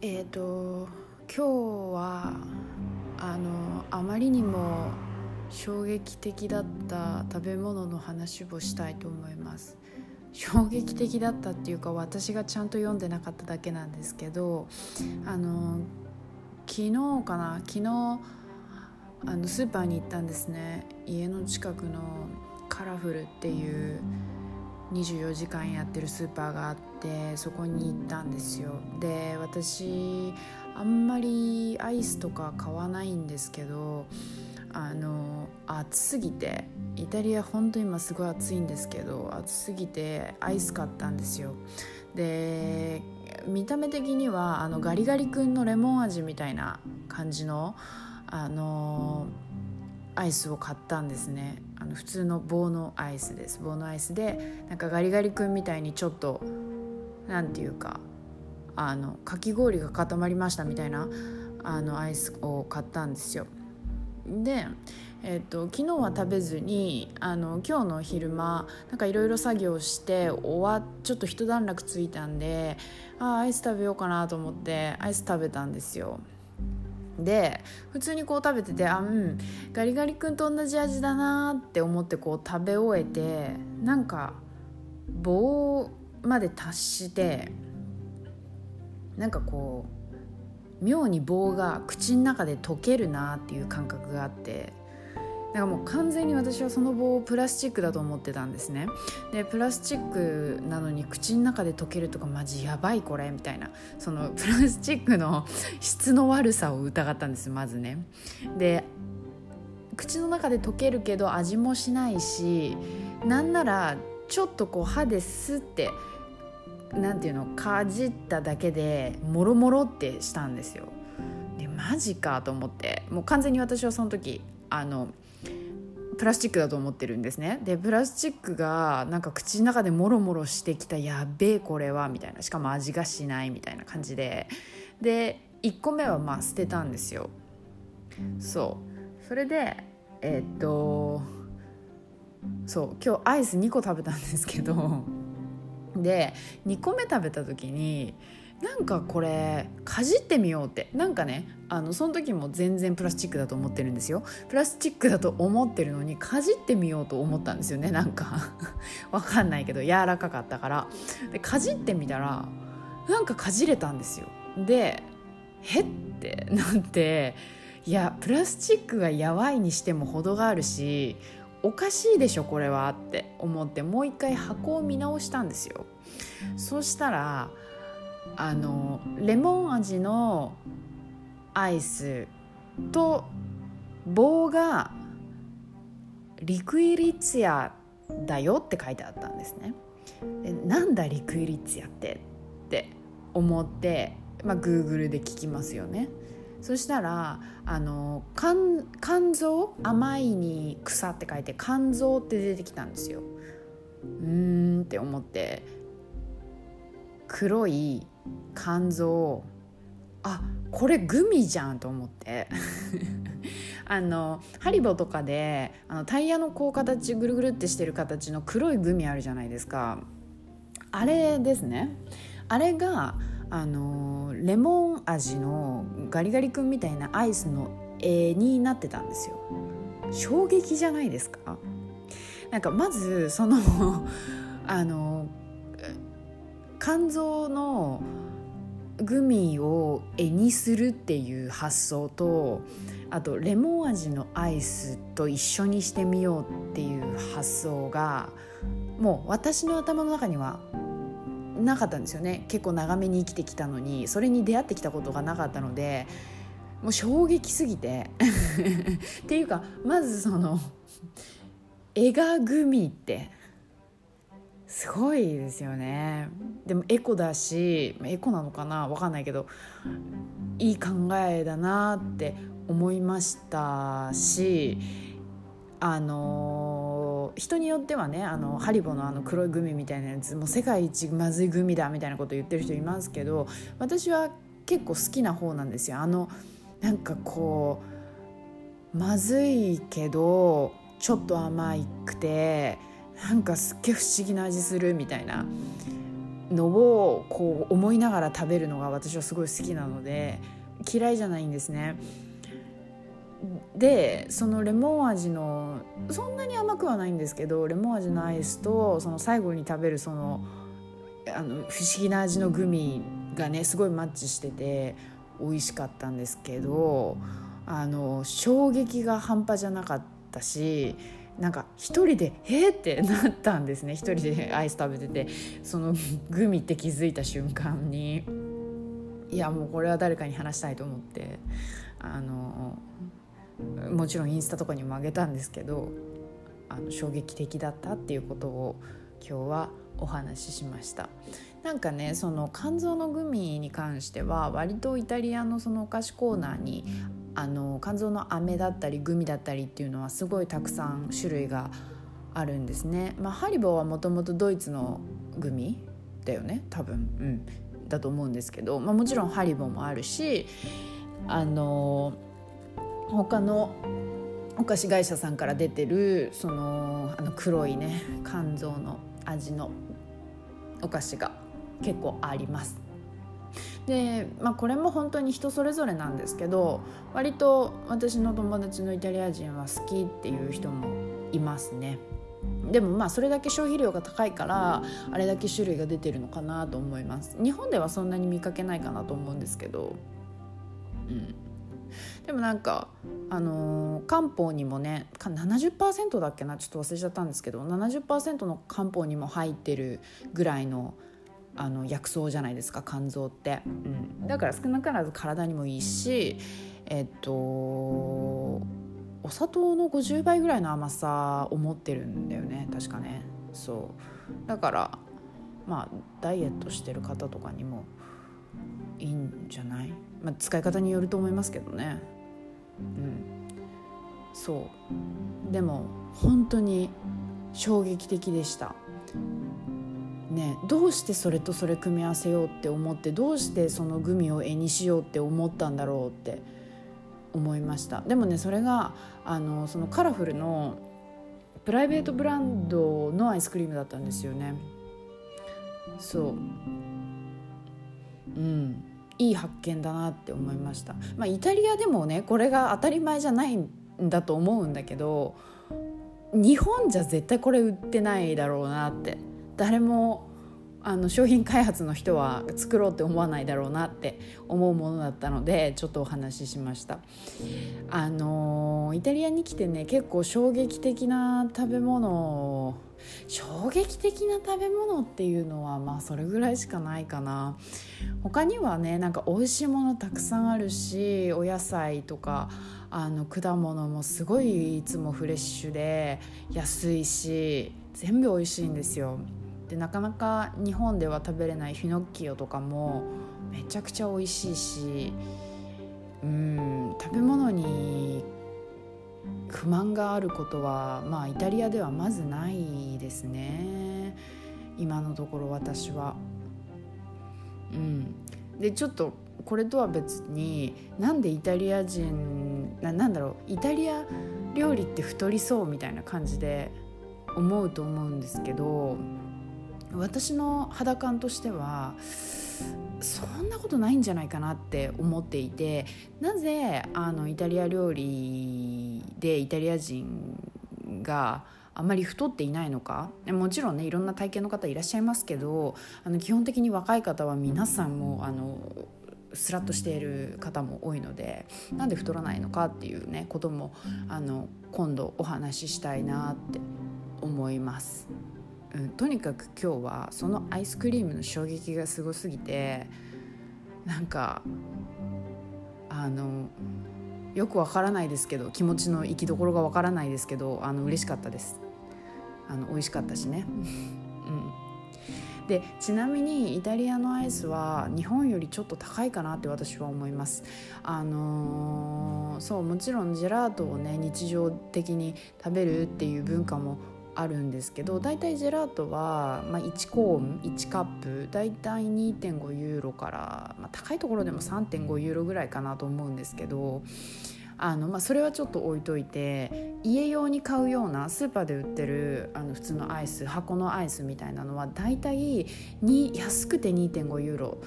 えっ、と今日はあのあまりにも衝撃的だった食べ物の話をしたいと思います。衝撃的だったっていうか私がちゃんと読んでなかっただけなんですけどあの昨日かな？昨日あのスーパーに行ったんですね。家の近くのカラフルっていう24時間やってるスーパーがあってそこに行ったんですよ。で私あんまりアイスとか買わないんですけどあの暑すぎてイタリア本当に今すごい暑いんですけど暑すぎてアイス買ったんですよ。で見た目的にはあのガリガリ君のレモン味みたいな感じのあのアイスを買ったんですね。あの普通の棒のアイスです。棒のアイスでなんかガリガリ君みたいにちょっとなんていうかあのかき氷が固まりましたみたいなあのアイスを買ったんですよ。で、えーと、昨日は食べずにあの今日の昼間なんかいろいろ作業して終わちょっと一段落ついたんであアイス食べようかなと思ってアイス食べたんですよ。で普通にこう食べててあうんガリガリ君と同じ味だなって思ってこう食べ終えてなんか棒まで達してなんかこう妙に棒が口の中で溶けるなっていう感覚があってだからもう完全に私はその棒をプラスチックだと思ってたんですね。でプラスチックなのに口の中で溶けるとかマジやばいこれみたいな。その プラスチックの質の悪さを疑ったんですまずね。で口の中で溶けるけど味もしないしなんならちょっとこう歯ですってなんていうのかじっただけでもろもろってしたんですよ。マジかと思って。もう完全に私はその時あのプラスチックだと思ってるんですね。でプラスチックがなんか口の中でモロモロしてきたやべえこれはみたいな。しかも味がしないみたいな感じで。で1個目はまあ捨てたんですよ。そう。それでえー、っとそう今日アイス2個食べたんですけど。で2個目食べた時になんかこれかじってみようって。なんかねあのその時も全然プラスチックだと思ってるんですよ。プラスチックだと思ってるのにかじってみようと思ったんですよね。なんか。わかんないけど柔らかかったから。でかじってみたらなんかかじれたんですよ。でへってなっていやプラスチックがやばいにしても程があるしおかしいでしょこれはって思ってもう一回箱を見直したんですよ。そしたらあのレモン味のアイスと棒がリクイリツィアだよって書いてあったんですね。でなんだリクイリツィアってって思って、まあ、Google で聞きますよね。そしたらあの肝肝臓甘いに草って書いて肝臓って出てきたんですよ。うーんって思って黒い肝臓あこれグミじゃんと思って。あのハリボとかであのタイヤのこう形ぐるぐるってしてる形の黒いグミあるじゃないですか。あれですね。あれがあのレモン味のガリガリ君みたいなアイスの絵になってたんですよ。衝撃じゃないですか。なんかまずその あの肝臓のグミを絵にするっていう発想とあとレモン味のアイスと一緒にしてみようっていう発想がもう私の頭の中にはなかったんですよね。結構長めに生きてきたのにそれに出会ってきたことがなかったのでもう衝撃すぎて。っていうかまずその 絵がグミってすごいですよねでもエコだしエコなのかな？分かんないけどいい考えだなって思いましたしあの人によってはねあのハリボのあの黒いグミみたいなやつもう世界一まずいグミだみたいなこと言ってる人いますけど私は結構好きな方なんですよ。あのなんかこうまずいけどちょっと甘いくてなんかすっげえ不思議な味するみたいなのをこう思いながら食べるのが私はすごい好きなので嫌いじゃないんですね。でそのレモン味のそんなに甘くはないんですけどレモン味のアイスとその最後に食べるそのあの不思議な味のグミがねすごいマッチしてて美味しかったんですけどあの衝撃が半端じゃなかったしなんか一人で「えっ?」ってなったんですね。一人でアイス食べてて。その グミって気づいた瞬間に。いやもうこれは誰かに話したいと思って。あのもちろんインスタとかにもあげたんですけどあの衝撃的だったっていうことを今日はお話ししました。なんかねその肝臓のグミに関しては割とイタリアのそのお菓子コーナーにあの肝臓の飴だったりグミだったりっていうのはすごいたくさん種類があるんですね。まあ、ハリボーはもともとドイツのグミだよね多分、うん、だと思うんですけど、まあ、もちろんハリボーもあるしあの他のお菓子会社さんから出てるそのあの黒いね肝臓の味のお菓子が結構あります。で、まあ、これも本当に人それぞれなんですけど割と私の友達のイタリア人は好きっていう人もいますね。でもまあそれだけ消費量が高いからあれだけ種類が出てるのかなと思います。日本ではそんなに見かけないかなと思うんですけど。うん。でもなんかあのー、漢方にもね70%だっけな？ちょっと忘れちゃったんですけど70%の漢方にも入ってるぐらいのあの薬草じゃないですか肝臓って、うん、だから少なからず体にもいいしえっとお砂糖の50倍ぐらいの甘さを持ってるんだよね確かね。そう。だからまあダイエットしてる方とかにもいいんじゃない、まあ、使い方によると思いますけどね。うん。そう。でも本当に衝撃的でしたね、どうしてそれとそれ組み合わせようって思ってどうしてそのグミを絵にしようって思ったんだろうって思いました。でもねそれがあのそのカラフルのプライベートブランドのアイスクリームだったんですよね。そう。うん。いい発見だなって思いました。まあイタリアでもねこれが当たり前じゃないんだと思うんだけど日本じゃ絶対これ売ってないだろうなって誰もあの商品開発の人は作ろうって思わないだろうなって思うものだったのでちょっとお話ししました。あのイタリアに来てね結構衝撃的な食べ物衝撃的な食べ物っていうのはまあそれぐらいしかないかな。他にはねなんか美味しいものたくさんあるしお野菜とかあの果物もすごいいつもフレッシュで安いし全部美味しいんですよ。でなかなか日本では食べれないフィノッキオとかもめちゃくちゃ美味しいしうん食べ物に不満があることはまあイタリアではまずないですね今のところ私は。うん、でちょっとこれとは別になんでイタリア人ななんだろうイタリア料理って太りそうみたいな感じで思うと思うんですけど私の肌感としてはそんなことないんじゃないかなって思っていてなぜあのイタリア料理でイタリア人があまり太っていないのかもちろんねいろんな体型の方いらっしゃいますけどあの基本的に若い方は皆さんもあのスラッとしている方も多いのでなんで太らないのかっていうねこともあの今度お話ししたいなって思います。うん、とにかく今日はそのアイスクリームの衝撃がすごすぎてなんかあのよくわからないですけど気持ちの行きどころがわからないですけどあの嬉しかったです。あの美味しかったしね、うん、でちなみにイタリアのアイスは日本よりちょっと高いかなって私は思います。あのー、そうもちろんジェラートをね日常的に食べるっていう文化もあるんですけどだいたいジェラートは、まあ、1コーン1カップだいたい2.5ユーロから、まあ、高いところでも3.5ユーロぐらいかなと思うんですけどあの、まあ、それはちょっと置いといて家用に買うようなスーパーで売ってるあの普通のアイス箱のアイスみたいなのはだいたい安くて2.5ユーロ。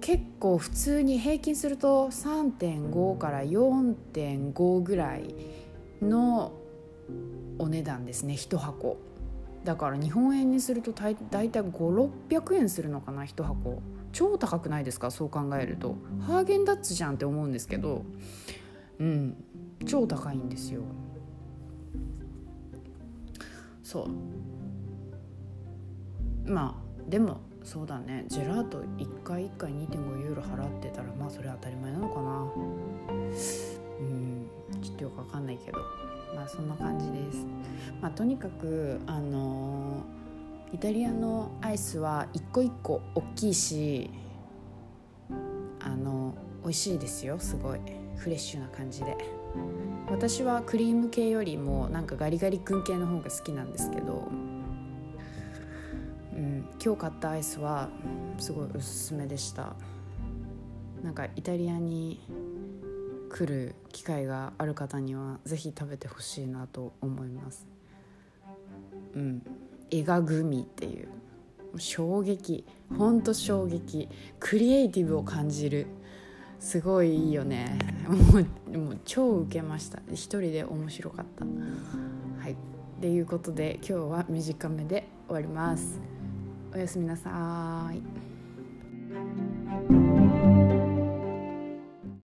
結構普通に平均すると3.5から4.5ぐらいのお値段ですね1箱。だから日本円にするとだいたい5600円するのかな1箱。超高くないですかそう考えると。ハーゲンダッツじゃんって思うんですけど。うん超高いんですよ。そう。まあでもそうだね。ジェラート1回1回2.5ユーロ払ってたらまあそれ当たり前なのかな。うんちょっとよくわかんないけど。まあそんな感じです。まあとにかくあの、イタリアのアイスは一個一個大きいしあの美味しいですよ。すごい。フレッシュな感じで。私はクリーム系よりもなんかガリガリ君系の方が好きなんですけどうん、今日買ったアイスはすごいおすすめでした。なんかイタリアに来る機会がある方にはぜひ食べてほしいなと思います。うん。絵がグミっていう。衝撃。ほんと衝撃。クリエイティブを感じる。すごいいいよね。もう超ウケました。一人で面白かった。はい。ということで今日は短めで終わります。おやすみなさい。